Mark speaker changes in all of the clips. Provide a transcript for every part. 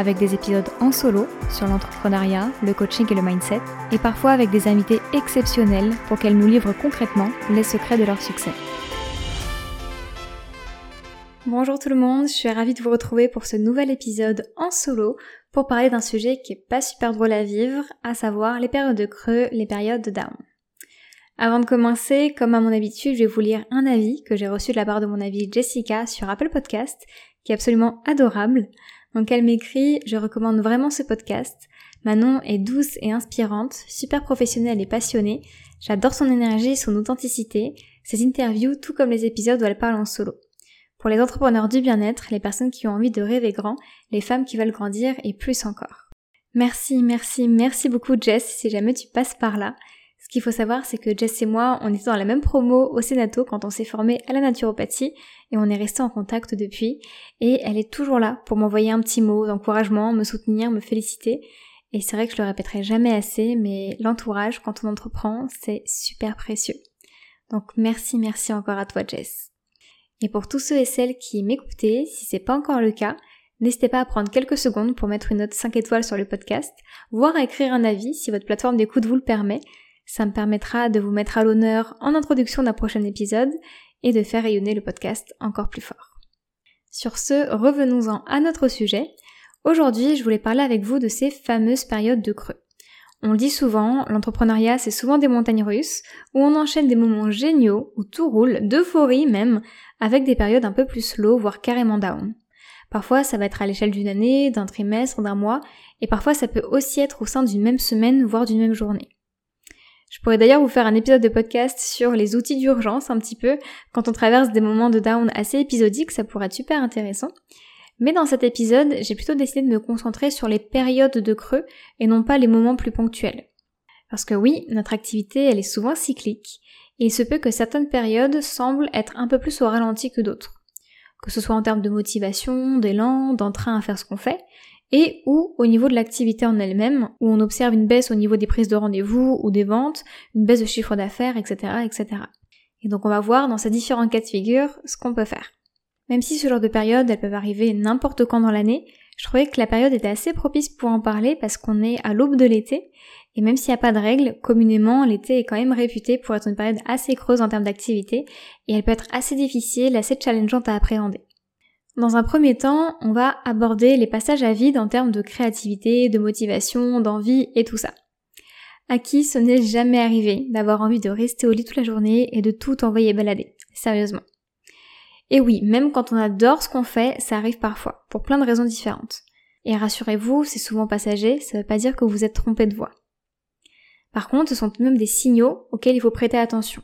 Speaker 1: avec des épisodes en solo sur l'entrepreneuriat, le coaching et le mindset, et parfois avec des invités exceptionnels pour qu'elles nous livrent concrètement les secrets de leur succès. Bonjour tout le monde, je suis ravie de vous retrouver pour ce nouvel épisode en solo pour parler d'un sujet qui est pas super drôle à vivre, à savoir les périodes de creux, les périodes de down. Avant de commencer, comme à mon habitude, je vais vous lire un avis que j'ai reçu de la part de mon avis Jessica sur Apple Podcast, qui est absolument adorable. Donc elle m'écrit, je recommande vraiment ce podcast. Manon est douce et inspirante, super professionnelle et passionnée. J'adore son énergie et son authenticité, ses interviews tout comme les épisodes où elle parle en solo. Pour les entrepreneurs du bien-être, les personnes qui ont envie de rêver grand, les femmes qui veulent grandir et plus encore. Merci, merci, merci beaucoup Jess si jamais tu passes par là. Ce qu'il faut savoir, c'est que Jess et moi, on était dans la même promo au Sénato quand on s'est formé à la naturopathie et on est resté en contact depuis. Et elle est toujours là pour m'envoyer un petit mot d'encouragement, me soutenir, me féliciter. Et c'est vrai que je le répéterai jamais assez, mais l'entourage, quand on entreprend, c'est super précieux. Donc merci, merci encore à toi Jess. Et pour tous ceux et celles qui m'écoutaient, si c'est pas encore le cas, n'hésitez pas à prendre quelques secondes pour mettre une note 5 étoiles sur le podcast, voire à écrire un avis si votre plateforme d'écoute vous le permet. Ça me permettra de vous mettre à l'honneur en introduction d'un prochain épisode et de faire rayonner le podcast encore plus fort. Sur ce, revenons-en à notre sujet. Aujourd'hui, je voulais parler avec vous de ces fameuses périodes de creux. On le dit souvent, l'entrepreneuriat c'est souvent des montagnes russes, où on enchaîne des moments géniaux, où tout roule, d'euphorie même, avec des périodes un peu plus slow, voire carrément down. Parfois ça va être à l'échelle d'une année, d'un trimestre, d'un mois, et parfois ça peut aussi être au sein d'une même semaine, voire d'une même journée. Je pourrais d'ailleurs vous faire un épisode de podcast sur les outils d'urgence un petit peu quand on traverse des moments de down assez épisodiques, ça pourrait être super intéressant. Mais dans cet épisode, j'ai plutôt décidé de me concentrer sur les périodes de creux et non pas les moments plus ponctuels. Parce que oui, notre activité, elle est souvent cyclique, et il se peut que certaines périodes semblent être un peu plus au ralenti que d'autres. Que ce soit en termes de motivation, d'élan, d'entrain à faire ce qu'on fait, et ou au niveau de l'activité en elle-même, où on observe une baisse au niveau des prises de rendez-vous ou des ventes, une baisse de chiffre d'affaires, etc., etc. Et donc on va voir dans ces différents cas de figure ce qu'on peut faire. Même si ce genre de période, elles peuvent arriver n'importe quand dans l'année, je trouvais que la période était assez propice pour en parler parce qu'on est à l'aube de l'été, et même s'il n'y a pas de règles, communément, l'été est quand même réputé pour être une période assez creuse en termes d'activité, et elle peut être assez difficile, assez challengeante à appréhender. Dans un premier temps, on va aborder les passages à vide en termes de créativité, de motivation, d'envie et tout ça. À qui ce n'est jamais arrivé d'avoir envie de rester au lit toute la journée et de tout envoyer balader, sérieusement. Et oui, même quand on adore ce qu'on fait, ça arrive parfois, pour plein de raisons différentes. Et rassurez-vous, c'est souvent passager, ça ne veut pas dire que vous êtes trompé de voix. Par contre, ce sont même des signaux auxquels il faut prêter attention.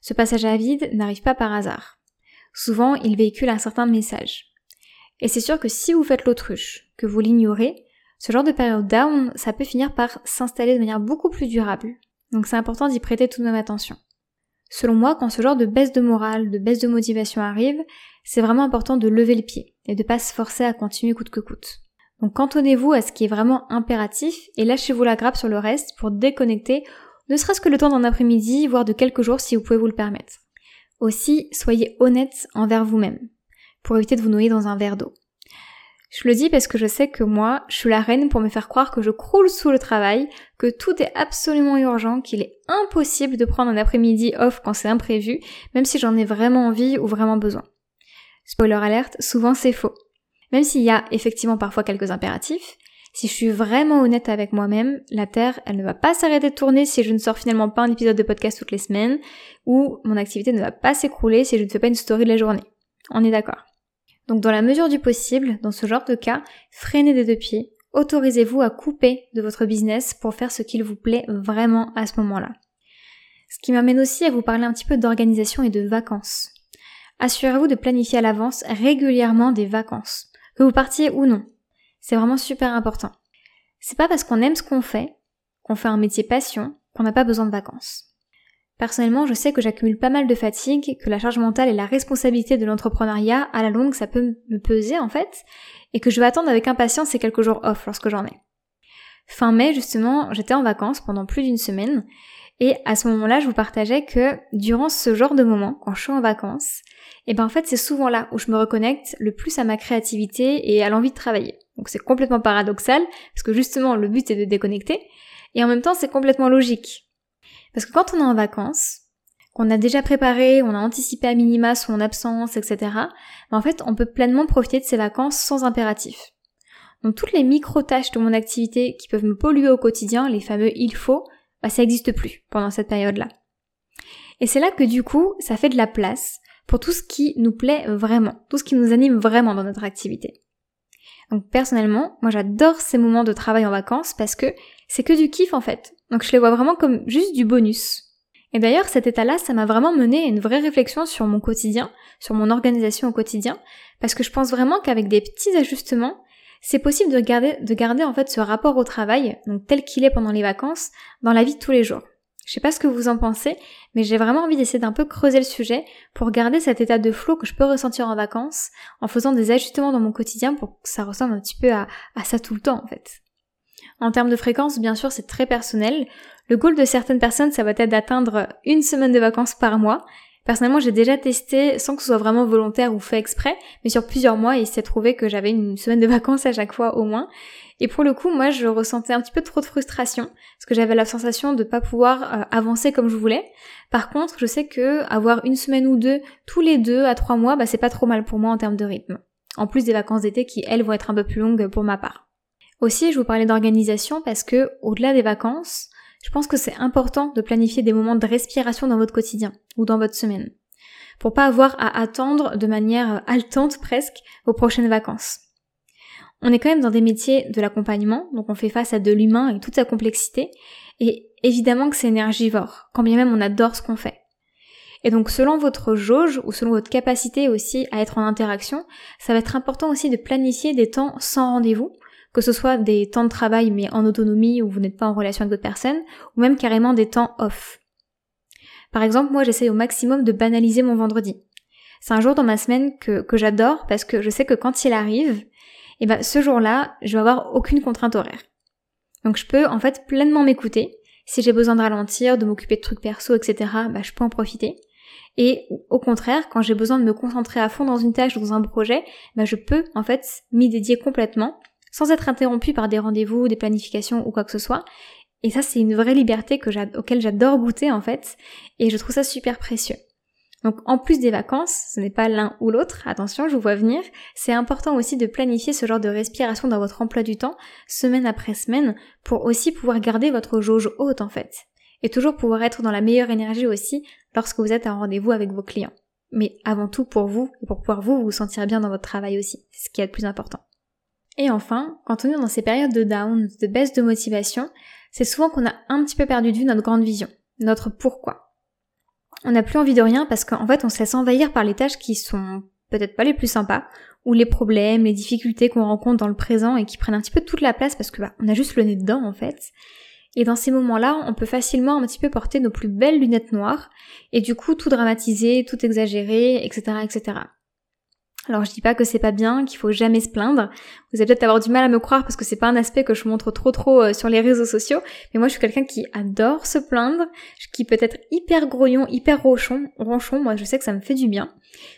Speaker 1: Ce passage à vide n'arrive pas par hasard. Souvent, il véhicule un certain message. Et c'est sûr que si vous faites l'autruche, que vous l'ignorez, ce genre de période down, ça peut finir par s'installer de manière beaucoup plus durable. Donc c'est important d'y prêter tout de même attention. Selon moi, quand ce genre de baisse de morale, de baisse de motivation arrive, c'est vraiment important de lever le pied et de pas se forcer à continuer coûte que coûte. Donc cantonnez-vous à ce qui est vraiment impératif et lâchez-vous la grappe sur le reste pour déconnecter, ne serait-ce que le temps d'un après-midi, voire de quelques jours si vous pouvez vous le permettre. Aussi, soyez honnête envers vous-même, pour éviter de vous noyer dans un verre d'eau. Je le dis parce que je sais que moi, je suis la reine pour me faire croire que je croule sous le travail, que tout est absolument urgent, qu'il est impossible de prendre un après-midi off quand c'est imprévu, même si j'en ai vraiment envie ou vraiment besoin. Spoiler alerte, souvent c'est faux. Même s'il y a effectivement parfois quelques impératifs, si je suis vraiment honnête avec moi-même, la Terre, elle ne va pas s'arrêter de tourner si je ne sors finalement pas un épisode de podcast toutes les semaines, ou mon activité ne va pas s'écrouler si je ne fais pas une story de la journée. On est d'accord. Donc dans la mesure du possible, dans ce genre de cas, freinez des deux pieds, autorisez-vous à couper de votre business pour faire ce qu'il vous plaît vraiment à ce moment-là. Ce qui m'amène aussi à vous parler un petit peu d'organisation et de vacances. Assurez-vous de planifier à l'avance régulièrement des vacances, que vous partiez ou non. C'est vraiment super important. C'est pas parce qu'on aime ce qu'on fait, qu'on fait un métier passion, qu'on n'a pas besoin de vacances. Personnellement, je sais que j'accumule pas mal de fatigue, que la charge mentale et la responsabilité de l'entrepreneuriat, à la longue, ça peut me peser en fait, et que je vais attendre avec impatience ces quelques jours off lorsque j'en ai. Fin mai, justement, j'étais en vacances pendant plus d'une semaine, et à ce moment-là, je vous partageais que durant ce genre de moment, quand je suis en vacances, et eh ben en fait c'est souvent là où je me reconnecte le plus à ma créativité et à l'envie de travailler. Donc c'est complètement paradoxal, parce que justement le but est de déconnecter, et en même temps c'est complètement logique. Parce que quand on est en vacances, qu'on a déjà préparé, on a anticipé à minima son absence, etc., ben, en fait on peut pleinement profiter de ces vacances sans impératif. Donc toutes les micro-tâches de mon activité qui peuvent me polluer au quotidien, les fameux il faut, bah, ça n'existe plus pendant cette période-là. Et c'est là que du coup, ça fait de la place pour tout ce qui nous plaît vraiment, tout ce qui nous anime vraiment dans notre activité. Donc personnellement, moi j'adore ces moments de travail en vacances parce que c'est que du kiff en fait. Donc je les vois vraiment comme juste du bonus. Et d'ailleurs, cet état-là, ça m'a vraiment mené à une vraie réflexion sur mon quotidien, sur mon organisation au quotidien, parce que je pense vraiment qu'avec des petits ajustements, c'est possible de garder, de garder en fait ce rapport au travail, donc tel qu'il est pendant les vacances, dans la vie de tous les jours. Je sais pas ce que vous en pensez, mais j'ai vraiment envie d'essayer d'un peu creuser le sujet pour garder cet état de flow que je peux ressentir en vacances en faisant des ajustements dans mon quotidien pour que ça ressemble un petit peu à, à ça tout le temps en fait. En termes de fréquence, bien sûr, c'est très personnel. Le goal de certaines personnes, ça va être d'atteindre une semaine de vacances par mois. Personnellement, j'ai déjà testé sans que ce soit vraiment volontaire ou fait exprès, mais sur plusieurs mois, il s'est trouvé que j'avais une semaine de vacances à chaque fois au moins. Et pour le coup, moi, je ressentais un petit peu trop de frustration, parce que j'avais la sensation de pas pouvoir euh, avancer comme je voulais. Par contre, je sais que avoir une semaine ou deux, tous les deux à trois mois, bah, c'est pas trop mal pour moi en termes de rythme. En plus des vacances d'été qui, elles, vont être un peu plus longues pour ma part. Aussi, je vous parlais d'organisation parce que, au-delà des vacances, je pense que c'est important de planifier des moments de respiration dans votre quotidien ou dans votre semaine. Pour pas avoir à attendre de manière haletante presque vos prochaines vacances. On est quand même dans des métiers de l'accompagnement, donc on fait face à de l'humain et toute sa complexité, et évidemment que c'est énergivore, quand bien même on adore ce qu'on fait. Et donc selon votre jauge ou selon votre capacité aussi à être en interaction, ça va être important aussi de planifier des temps sans rendez-vous, que ce soit des temps de travail mais en autonomie où vous n'êtes pas en relation avec d'autres personnes, ou même carrément des temps off. Par exemple, moi j'essaye au maximum de banaliser mon vendredi. C'est un jour dans ma semaine que, que j'adore parce que je sais que quand il arrive, et eh ben ce jour-là, je vais avoir aucune contrainte horaire. Donc je peux en fait pleinement m'écouter. Si j'ai besoin de ralentir, de m'occuper de trucs perso, etc., bah, je peux en profiter. Et au contraire, quand j'ai besoin de me concentrer à fond dans une tâche ou dans un projet, bah, je peux en fait m'y dédier complètement sans être interrompu par des rendez-vous, des planifications ou quoi que ce soit. Et ça, c'est une vraie liberté que auquel j'adore goûter en fait, et je trouve ça super précieux. Donc en plus des vacances, ce n'est pas l'un ou l'autre, attention, je vous vois venir, c'est important aussi de planifier ce genre de respiration dans votre emploi du temps, semaine après semaine, pour aussi pouvoir garder votre jauge haute en fait. Et toujours pouvoir être dans la meilleure énergie aussi lorsque vous êtes en rendez-vous avec vos clients. Mais avant tout pour vous, et pour pouvoir vous vous sentir bien dans votre travail aussi, c'est ce qui est le plus important. Et enfin, quand on est dans ces périodes de down, de baisse de motivation, c'est souvent qu'on a un petit peu perdu de vue notre grande vision, notre pourquoi. On n'a plus envie de rien parce qu'en fait on se laisse envahir par les tâches qui sont peut-être pas les plus sympas, ou les problèmes, les difficultés qu'on rencontre dans le présent et qui prennent un petit peu toute la place parce que bah, on a juste le nez dedans en fait. Et dans ces moments-là, on peut facilement un petit peu porter nos plus belles lunettes noires et du coup tout dramatiser, tout exagérer, etc., etc. Alors je dis pas que c'est pas bien, qu'il faut jamais se plaindre. Vous allez peut-être avoir du mal à me croire parce que c'est pas un aspect que je montre trop trop euh, sur les réseaux sociaux, mais moi je suis quelqu'un qui adore se plaindre, qui peut être hyper grouillon, hyper ronchon, ronchon, moi je sais que ça me fait du bien.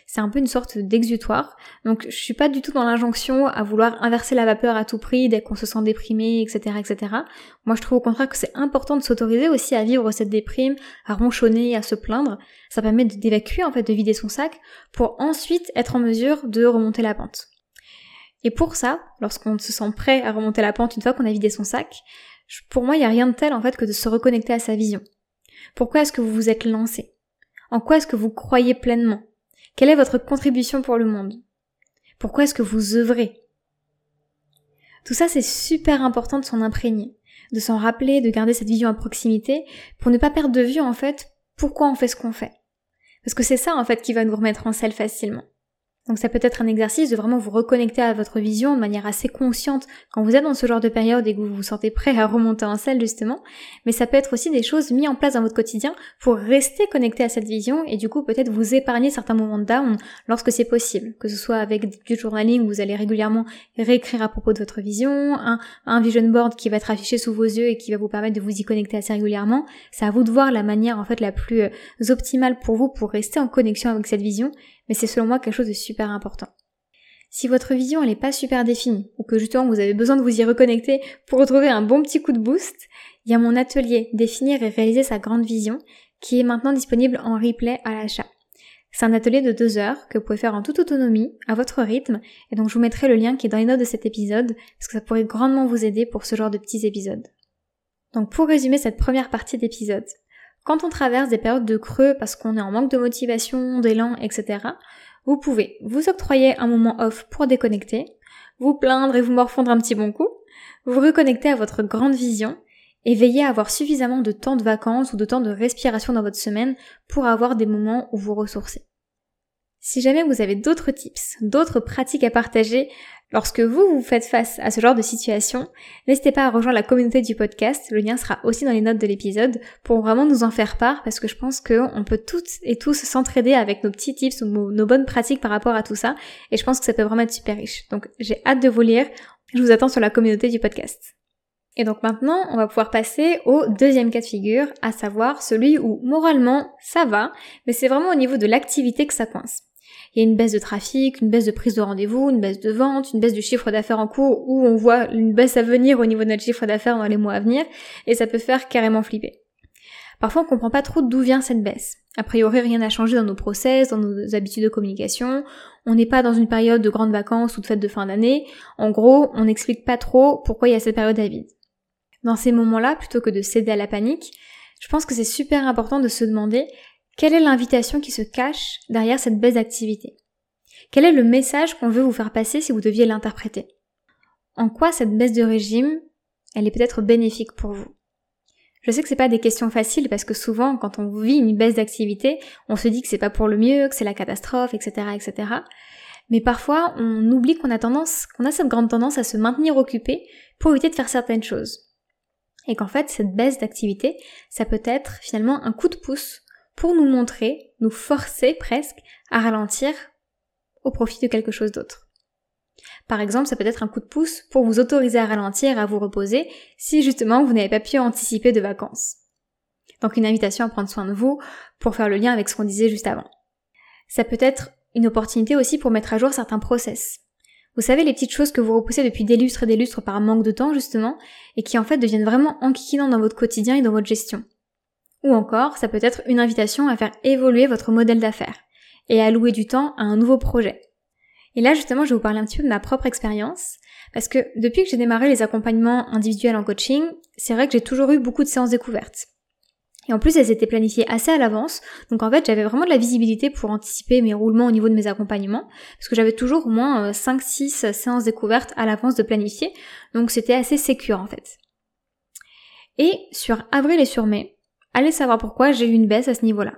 Speaker 1: C'est un peu une sorte d'exutoire. Donc je suis pas du tout dans l'injonction à vouloir inverser la vapeur à tout prix dès qu'on se sent déprimé, etc., etc. Moi je trouve au contraire que c'est important de s'autoriser aussi à vivre cette déprime, à ronchonner, à se plaindre. Ça permet d'évacuer en fait, de vider son sac pour ensuite être en mesure de remonter la pente. Et pour ça, lorsqu'on se sent prêt à remonter la pente une fois qu'on a vidé son sac, pour moi il n'y a rien de tel en fait que de se reconnecter à sa vision. Pourquoi est-ce que vous vous êtes lancé? En quoi est-ce que vous croyez pleinement? Quelle est votre contribution pour le monde? Pourquoi est-ce que vous œuvrez? Tout ça, c'est super important de s'en imprégner, de s'en rappeler, de garder cette vision à proximité, pour ne pas perdre de vue, en fait, pourquoi on fait ce qu'on fait. Parce que c'est ça, en fait, qui va nous remettre en selle facilement. Donc ça peut être un exercice de vraiment vous reconnecter à votre vision de manière assez consciente quand vous êtes dans ce genre de période et que vous vous sentez prêt à remonter en selle justement. Mais ça peut être aussi des choses mises en place dans votre quotidien pour rester connecté à cette vision et du coup peut-être vous épargner certains moments de down lorsque c'est possible. Que ce soit avec du journaling où vous allez régulièrement réécrire à propos de votre vision, un, un vision board qui va être affiché sous vos yeux et qui va vous permettre de vous y connecter assez régulièrement. C'est à vous de voir la manière en fait la plus euh, optimale pour vous pour rester en connexion avec cette vision mais c'est selon moi quelque chose de super important. Si votre vision n'est pas super définie, ou que justement vous avez besoin de vous y reconnecter pour retrouver un bon petit coup de boost, il y a mon atelier Définir et réaliser sa grande vision qui est maintenant disponible en replay à l'achat. C'est un atelier de deux heures que vous pouvez faire en toute autonomie, à votre rythme, et donc je vous mettrai le lien qui est dans les notes de cet épisode, parce que ça pourrait grandement vous aider pour ce genre de petits épisodes. Donc pour résumer cette première partie d'épisode, quand on traverse des périodes de creux parce qu'on est en manque de motivation, d'élan, etc., vous pouvez vous octroyer un moment off pour déconnecter, vous plaindre et vous morfondre un petit bon coup, vous reconnecter à votre grande vision et veiller à avoir suffisamment de temps de vacances ou de temps de respiration dans votre semaine pour avoir des moments où vous ressourcez. Si jamais vous avez d'autres tips, d'autres pratiques à partager, Lorsque vous vous faites face à ce genre de situation, n'hésitez pas à rejoindre la communauté du podcast, le lien sera aussi dans les notes de l'épisode, pour vraiment nous en faire part, parce que je pense qu'on peut toutes et tous s'entraider avec nos petits tips ou nos bonnes pratiques par rapport à tout ça, et je pense que ça peut vraiment être super riche. Donc j'ai hâte de vous lire, je vous attends sur la communauté du podcast. Et donc maintenant, on va pouvoir passer au deuxième cas de figure, à savoir celui où moralement ça va, mais c'est vraiment au niveau de l'activité que ça coince il y a une baisse de trafic, une baisse de prise de rendez-vous, une baisse de vente, une baisse du chiffre d'affaires en cours, ou on voit une baisse à venir au niveau de notre chiffre d'affaires dans les mois à venir, et ça peut faire carrément flipper. Parfois on comprend pas trop d'où vient cette baisse. A priori rien n'a changé dans nos process, dans nos habitudes de communication, on n'est pas dans une période de grandes vacances ou de fête de fin d'année, en gros on n'explique pas trop pourquoi il y a cette période à vide. Dans ces moments-là, plutôt que de céder à la panique, je pense que c'est super important de se demander quelle est l'invitation qui se cache derrière cette baisse d'activité? Quel est le message qu'on veut vous faire passer si vous deviez l'interpréter? En quoi cette baisse de régime, elle est peut-être bénéfique pour vous? Je sais que c'est pas des questions faciles parce que souvent, quand on vit une baisse d'activité, on se dit que c'est pas pour le mieux, que c'est la catastrophe, etc., etc. Mais parfois, on oublie qu'on a tendance, qu'on a cette grande tendance à se maintenir occupé pour éviter de faire certaines choses. Et qu'en fait, cette baisse d'activité, ça peut être finalement un coup de pouce pour nous montrer, nous forcer presque à ralentir au profit de quelque chose d'autre. Par exemple, ça peut être un coup de pouce pour vous autoriser à ralentir, à vous reposer, si justement vous n'avez pas pu anticiper de vacances. Donc une invitation à prendre soin de vous pour faire le lien avec ce qu'on disait juste avant. Ça peut être une opportunité aussi pour mettre à jour certains process. Vous savez, les petites choses que vous repoussez depuis des lustres et des lustres par manque de temps, justement, et qui en fait deviennent vraiment enquiquinantes dans votre quotidien et dans votre gestion. Ou encore, ça peut être une invitation à faire évoluer votre modèle d'affaires et à allouer du temps à un nouveau projet. Et là, justement, je vais vous parler un petit peu de ma propre expérience, parce que depuis que j'ai démarré les accompagnements individuels en coaching, c'est vrai que j'ai toujours eu beaucoup de séances découvertes. Et en plus, elles étaient planifiées assez à l'avance, donc en fait, j'avais vraiment de la visibilité pour anticiper mes roulements au niveau de mes accompagnements, parce que j'avais toujours au moins 5-6 euh, séances découvertes à l'avance de planifier, donc c'était assez sécure en fait. Et sur avril et sur mai, Allez savoir pourquoi j'ai eu une baisse à ce niveau-là.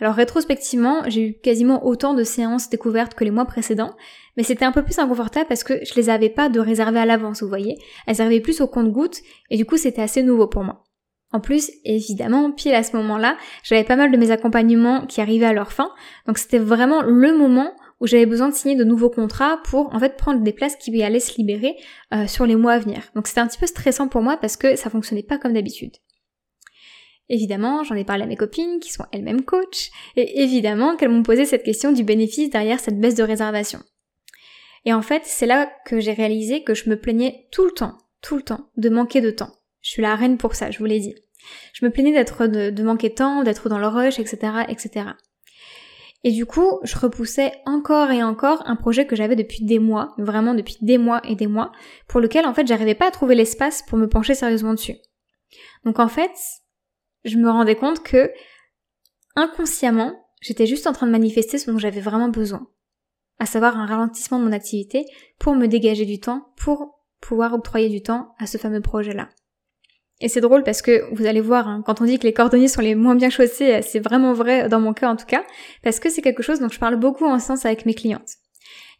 Speaker 1: Alors rétrospectivement, j'ai eu quasiment autant de séances découvertes que les mois précédents, mais c'était un peu plus inconfortable parce que je les avais pas de réserver à l'avance, vous voyez. Elles arrivaient plus au compte-gouttes et du coup c'était assez nouveau pour moi. En plus, évidemment, pile à ce moment-là, j'avais pas mal de mes accompagnements qui arrivaient à leur fin, donc c'était vraiment le moment où j'avais besoin de signer de nouveaux contrats pour en fait prendre des places qui allaient se libérer euh, sur les mois à venir. Donc c'était un petit peu stressant pour moi parce que ça fonctionnait pas comme d'habitude. Évidemment, j'en ai parlé à mes copines qui sont elles-mêmes coachs, et évidemment qu'elles m'ont posé cette question du bénéfice derrière cette baisse de réservation. Et en fait, c'est là que j'ai réalisé que je me plaignais tout le temps, tout le temps, de manquer de temps. Je suis la reine pour ça, je vous l'ai dit. Je me plaignais d'être de, de, manquer de temps, d'être dans le rush, etc., etc. Et du coup, je repoussais encore et encore un projet que j'avais depuis des mois, vraiment depuis des mois et des mois, pour lequel en fait j'arrivais pas à trouver l'espace pour me pencher sérieusement dessus. Donc en fait, je me rendais compte que inconsciemment, j'étais juste en train de manifester ce dont j'avais vraiment besoin, à savoir un ralentissement de mon activité pour me dégager du temps, pour pouvoir octroyer du temps à ce fameux projet-là. Et c'est drôle parce que vous allez voir, hein, quand on dit que les cordonniers sont les moins bien chaussés, c'est vraiment vrai dans mon cas en tout cas, parce que c'est quelque chose dont je parle beaucoup en sens avec mes clientes.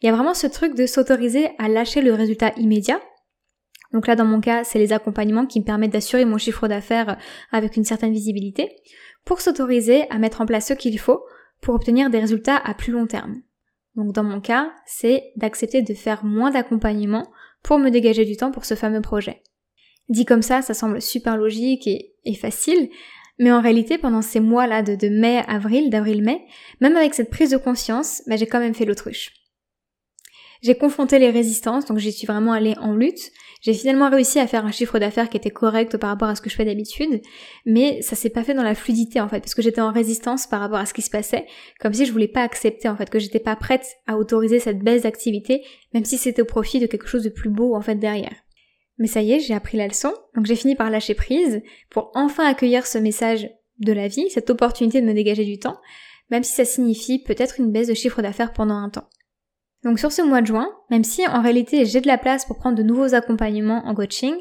Speaker 1: il y a vraiment ce truc de s'autoriser à lâcher le résultat immédiat. Donc là, dans mon cas, c'est les accompagnements qui me permettent d'assurer mon chiffre d'affaires avec une certaine visibilité, pour s'autoriser à mettre en place ce qu'il faut pour obtenir des résultats à plus long terme. Donc dans mon cas, c'est d'accepter de faire moins d'accompagnement pour me dégager du temps pour ce fameux projet. Dit comme ça, ça semble super logique et, facile, mais en réalité, pendant ces mois-là de, mai, avril, d'avril-mai, même avec cette prise de conscience, bah, j'ai quand même fait l'autruche. J'ai confronté les résistances, donc j'y suis vraiment allée en lutte. J'ai finalement réussi à faire un chiffre d'affaires qui était correct par rapport à ce que je fais d'habitude, mais ça s'est pas fait dans la fluidité en fait, parce que j'étais en résistance par rapport à ce qui se passait, comme si je voulais pas accepter en fait, que j'étais pas prête à autoriser cette baisse d'activité, même si c'était au profit de quelque chose de plus beau en fait derrière. Mais ça y est, j'ai appris la leçon, donc j'ai fini par lâcher prise pour enfin accueillir ce message de la vie, cette opportunité de me dégager du temps, même si ça signifie peut-être une baisse de chiffre d'affaires pendant un temps. Donc sur ce mois de juin, même si en réalité j'ai de la place pour prendre de nouveaux accompagnements en coaching,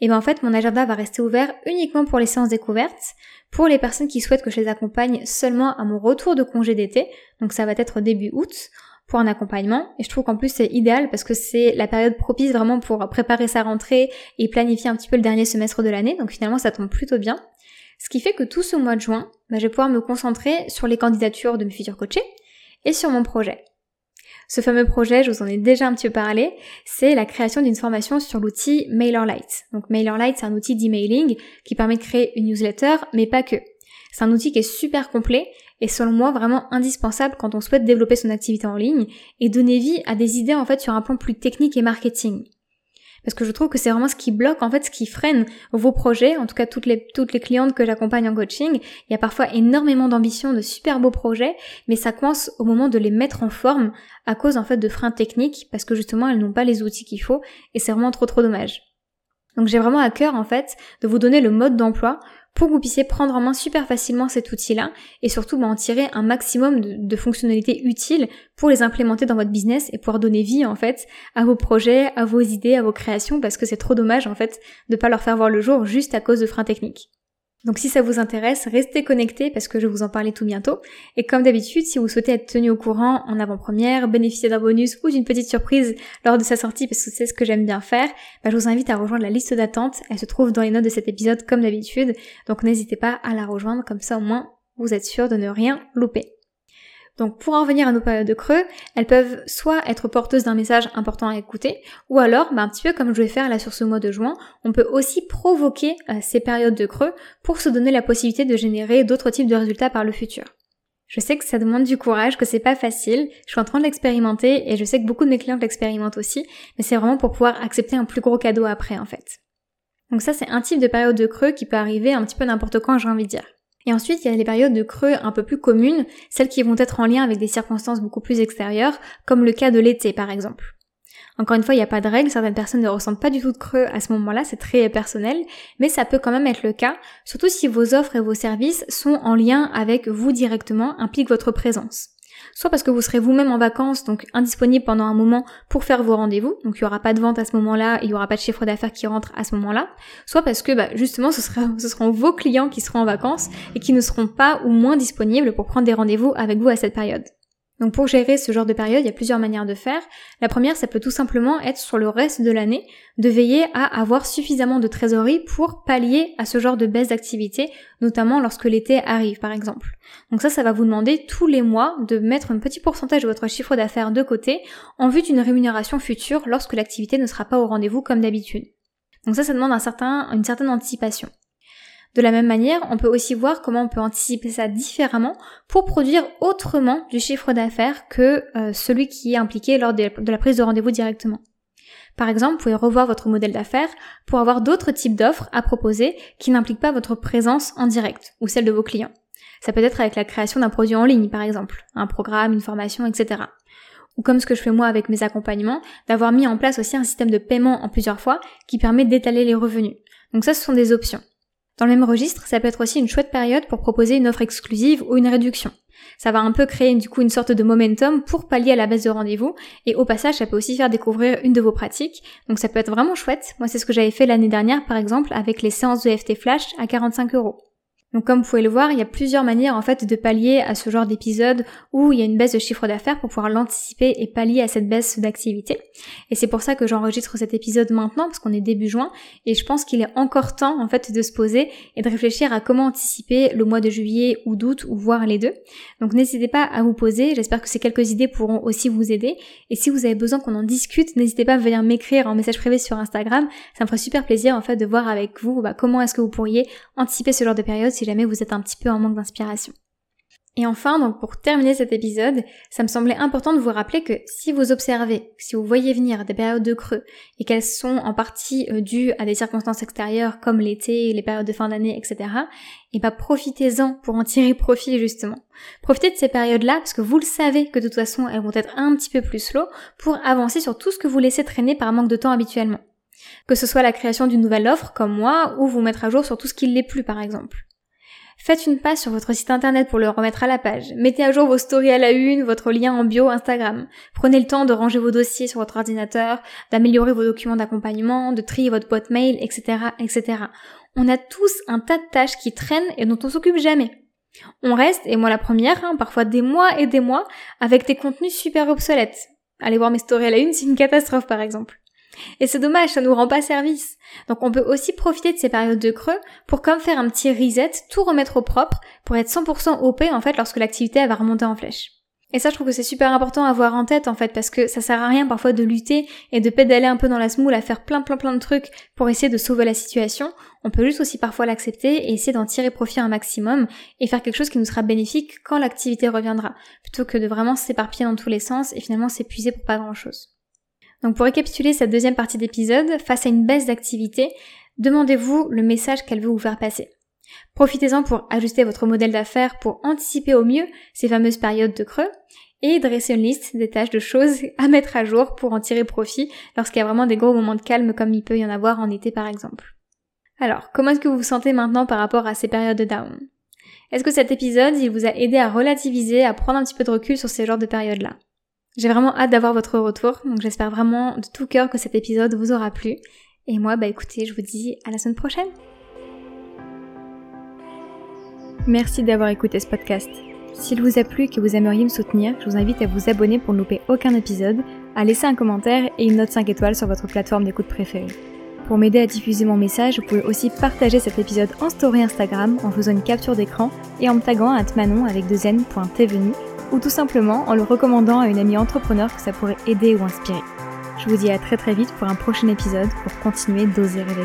Speaker 1: et eh ben en fait mon agenda va rester ouvert uniquement pour les séances découvertes, pour les personnes qui souhaitent que je les accompagne seulement à mon retour de congé d'été, donc ça va être début août, pour un accompagnement. Et je trouve qu'en plus c'est idéal parce que c'est la période propice vraiment pour préparer sa rentrée et planifier un petit peu le dernier semestre de l'année. Donc finalement ça tombe plutôt bien. Ce qui fait que tout ce mois de juin, bah, je vais pouvoir me concentrer sur les candidatures de mes futurs coachés et sur mon projet. Ce fameux projet, je vous en ai déjà un petit peu parlé, c'est la création d'une formation sur l'outil MailerLite. Donc MailerLite, c'est un outil d'emailing qui permet de créer une newsletter, mais pas que. C'est un outil qui est super complet et selon moi vraiment indispensable quand on souhaite développer son activité en ligne et donner vie à des idées en fait sur un plan plus technique et marketing. Parce que je trouve que c'est vraiment ce qui bloque, en fait, ce qui freine vos projets. En tout cas, toutes les, toutes les clientes que j'accompagne en coaching, il y a parfois énormément d'ambition, de super beaux projets, mais ça coince au moment de les mettre en forme à cause, en fait, de freins techniques parce que justement, elles n'ont pas les outils qu'il faut et c'est vraiment trop trop dommage. Donc j'ai vraiment à cœur en fait de vous donner le mode d'emploi pour que vous puissiez prendre en main super facilement cet outil-là et surtout bah, en tirer un maximum de, fonctionnalités utiles pour les implémenter dans votre business et pouvoir donner vie en fait à vos projets, à vos idées, à vos créations parce que c'est trop dommage en fait de pas leur faire voir le jour juste à cause de freins techniques. Donc si ça vous intéresse, restez connectés parce que je vais vous en parler tout bientôt. Et comme d'habitude, si vous souhaitez être tenu au courant en avant-première, bénéficier d'un bonus ou d'une petite surprise lors de sa sortie parce que c'est ce que j'aime bien faire, bah, je vous invite à rejoindre la liste d'attente. Elle se trouve dans les notes de cet épisode comme d'habitude. Donc n'hésitez pas à la rejoindre, comme ça au moins vous êtes sûr de ne rien louper. Donc pour en revenir à nos périodes de creux, elles peuvent soit être porteuses d'un message important à écouter, ou alors, bah, un petit peu comme je vais faire là sur ce mois de juin, on peut aussi provoquer euh, ces périodes de creux pour se donner la possibilité de générer d'autres types de résultats par le futur. Je sais que ça demande du courage, que c'est pas facile, je suis en train de l'expérimenter et je sais que beaucoup de mes clients l'expérimentent aussi, mais c'est vraiment pour pouvoir accepter un plus gros cadeau après en fait. Donc ça c'est un type de période de creux qui peut arriver un petit peu n'importe quand j'ai envie de dire. Et ensuite, il y a les périodes de creux un peu plus communes, celles qui vont être en lien avec des circonstances beaucoup plus extérieures, comme le cas de l'été par exemple. Encore une fois, il n'y a pas de règle, certaines personnes ne ressentent pas du tout de creux à ce moment-là, c'est très personnel, mais ça peut quand même être le cas, surtout si vos offres et vos services sont en lien avec vous directement, impliquent votre présence soit parce que vous serez vous-même en vacances, donc indisponible pendant un moment pour faire vos rendez-vous, donc il n'y aura pas de vente à ce moment-là, il n'y aura pas de chiffre d'affaires qui rentre à ce moment-là, soit parce que bah, justement ce, seront vos clients qui seront en vacances et qui ne seront pas ou moins disponibles pour prendre des rendez-vous avec vous à cette période. Donc pour gérer ce genre de période, il y a plusieurs manières de faire. La première, ça peut tout simplement être sur le reste de l'année, de veiller à avoir suffisamment de trésorerie pour pallier à ce genre de baisse d'activité, notamment lorsque l'été arrive par exemple. Donc ça, ça va vous demander tous les mois de mettre un petit pourcentage de votre chiffre d'affaires de côté en vue d'une rémunération future lorsque l'activité ne sera pas au rendez-vous comme d'habitude. Donc ça, ça demande une certaine anticipation. De la même manière, on peut aussi voir comment on peut anticiper ça différemment pour produire autrement du chiffre d'affaires que euh, celui qui est impliqué lors de la prise de rendez-vous directement. Par exemple, vous pouvez revoir votre modèle d'affaires pour avoir d'autres types d'offres à proposer qui n'impliquent pas votre présence en direct ou celle de vos clients. Ça peut être avec la création d'un produit en ligne, par exemple, un programme, une formation, etc. Ou comme ce que je fais moi avec mes accompagnements, d'avoir mis en place aussi un système de paiement en plusieurs fois qui permet d'étaler les revenus. Donc ça, ce sont des options. Dans le même registre, ça peut être aussi une chouette période pour proposer une offre exclusive ou une réduction. Ça va un peu créer du coup une sorte de momentum pour pallier à la baisse de rendez-vous et au passage ça peut aussi faire découvrir une de vos pratiques. Donc ça peut être vraiment chouette. Moi c'est ce que j'avais fait l'année dernière par exemple avec les séances de FT Flash à 45 euros. Donc comme vous pouvez le voir, il y a plusieurs manières en fait de pallier à ce genre d'épisode où il y a une baisse de chiffre d'affaires pour pouvoir l'anticiper et pallier à cette baisse d'activité. Et c'est pour ça que j'enregistre cet épisode maintenant parce qu'on est début juin et je pense qu'il est encore temps en fait de se poser et de réfléchir à comment anticiper le mois de juillet ou d'août ou voir les deux. Donc n'hésitez pas à vous poser, j'espère que ces quelques idées pourront aussi vous aider et si vous avez besoin qu'on en discute, n'hésitez pas à venir m'écrire en message privé sur Instagram, ça me ferait super plaisir en fait de voir avec vous bah, comment est-ce que vous pourriez anticiper ce genre de période si jamais vous êtes un petit peu en manque d'inspiration. Et enfin, donc pour terminer cet épisode, ça me semblait important de vous rappeler que si vous observez, si vous voyez venir des périodes de creux et qu'elles sont en partie euh, dues à des circonstances extérieures comme l'été, les périodes de fin d'année, etc., et bah profitez-en pour en tirer profit justement. Profitez de ces périodes-là parce que vous le savez que de toute façon elles vont être un petit peu plus slow pour avancer sur tout ce que vous laissez traîner par manque de temps habituellement. Que ce soit la création d'une nouvelle offre comme moi ou vous mettre à jour sur tout ce qui l'est plus par exemple. Faites une passe sur votre site internet pour le remettre à la page. Mettez à jour vos stories à la une, votre lien en bio Instagram. Prenez le temps de ranger vos dossiers sur votre ordinateur, d'améliorer vos documents d'accompagnement, de trier votre boîte mail, etc., etc. On a tous un tas de tâches qui traînent et dont on s'occupe jamais. On reste, et moi la première, hein, parfois des mois et des mois, avec des contenus super obsolètes. Allez voir mes stories à la une, c'est une catastrophe par exemple. Et c'est dommage, ça nous rend pas service. Donc on peut aussi profiter de ces périodes de creux pour comme faire un petit reset, tout remettre au propre, pour être 100% OP en fait lorsque l'activité va remonter en flèche. Et ça, je trouve que c'est super important à avoir en tête, en fait, parce que ça sert à rien parfois de lutter et de pédaler un peu dans la smoule à faire plein plein plein de trucs pour essayer de sauver la situation. On peut juste aussi parfois l'accepter et essayer d'en tirer profit un maximum et faire quelque chose qui nous sera bénéfique quand l'activité reviendra, plutôt que de vraiment s'éparpiller dans tous les sens et finalement s'épuiser pour pas grand chose. Donc pour récapituler cette deuxième partie d'épisode, face à une baisse d'activité, demandez-vous le message qu'elle veut vous faire passer. Profitez-en pour ajuster votre modèle d'affaires pour anticiper au mieux ces fameuses périodes de creux et dresser une liste des tâches de choses à mettre à jour pour en tirer profit lorsqu'il y a vraiment des gros moments de calme comme il peut y en avoir en été par exemple. Alors, comment est-ce que vous vous sentez maintenant par rapport à ces périodes de down? Est-ce que cet épisode, il vous a aidé à relativiser, à prendre un petit peu de recul sur ces genres de périodes-là? J'ai vraiment hâte d'avoir votre retour, donc j'espère vraiment de tout cœur que cet épisode vous aura plu. Et moi, bah écoutez, je vous dis à la semaine prochaine. Merci d'avoir écouté ce podcast. S'il vous a plu et que vous aimeriez me soutenir, je vous invite à vous abonner pour ne louper aucun épisode, à laisser un commentaire et une note 5 étoiles sur votre plateforme d'écoute préférée. Pour m'aider à diffuser mon message, vous pouvez aussi partager cet épisode en story Instagram en faisant une capture d'écran et en me taguant à manon avec deux n.tvenu ou tout simplement en le recommandant à une amie entrepreneur que ça pourrait aider ou inspirer. Je vous dis à très très vite pour un prochain épisode pour continuer d'oser rêver.